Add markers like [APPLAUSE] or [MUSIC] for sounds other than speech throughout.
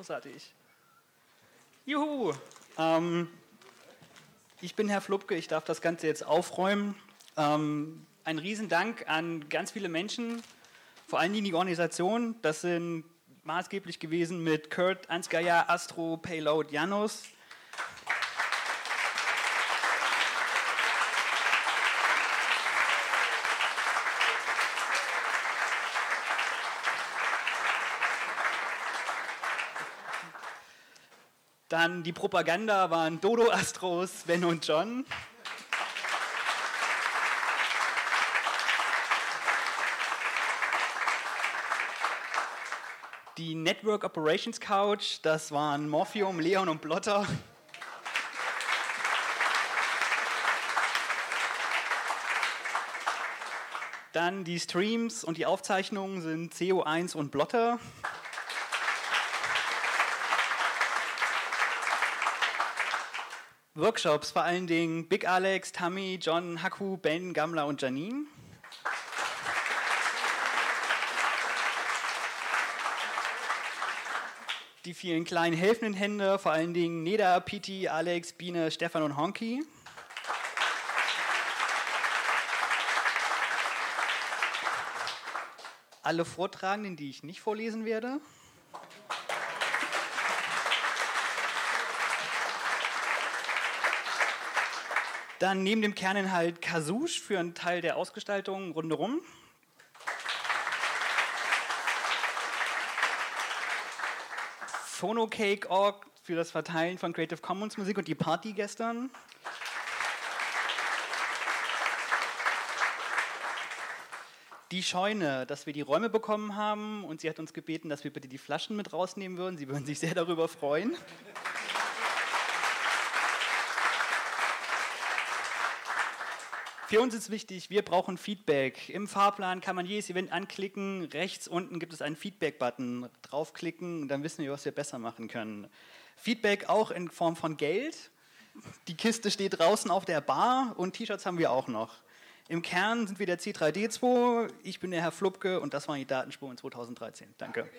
großartig. Juhu! Ähm, ich bin Herr Flupke, ich darf das Ganze jetzt aufräumen. Ähm, ein Riesendank an ganz viele Menschen, vor allem die Organisation. Das sind maßgeblich gewesen mit Kurt, Ansgaya, Astro, Payload, Janus. Dann die Propaganda waren Dodo Astros, Sven und John. Die Network Operations Couch, das waren Morphium, Leon und Blotter. Dann die Streams und die Aufzeichnungen sind CO1 und Blotter. Workshops, vor allen Dingen Big Alex, Tammy, John, Haku, Ben, Gamla und Janine. Die vielen kleinen helfenden Hände, vor allen Dingen Neda, Piti, Alex, Biene, Stefan und Honky. Alle Vortragenden, die ich nicht vorlesen werde. Dann neben dem Kerninhalt Kasouche für einen Teil der Ausgestaltung rundherum. Phonocake.org für das Verteilen von Creative Commons Musik und die Party gestern. Die Scheune, dass wir die Räume bekommen haben und sie hat uns gebeten, dass wir bitte die Flaschen mit rausnehmen würden. Sie würden sich sehr darüber freuen. Für uns ist wichtig, wir brauchen Feedback. Im Fahrplan kann man jedes Event anklicken. Rechts unten gibt es einen Feedback-Button. Draufklicken, dann wissen wir, was wir besser machen können. Feedback auch in Form von Geld. Die Kiste steht draußen auf der Bar und T-Shirts haben wir auch noch. Im Kern sind wir der C3D2. Ich bin der Herr Flupke und das waren die Datenspuren 2013. Danke.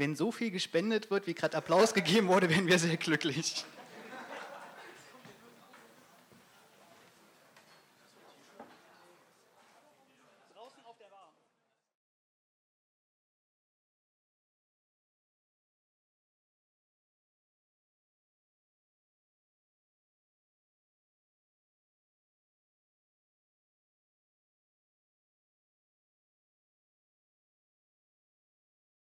Wenn so viel gespendet wird, wie gerade Applaus [LAUGHS] gegeben wurde, werden wir sehr glücklich.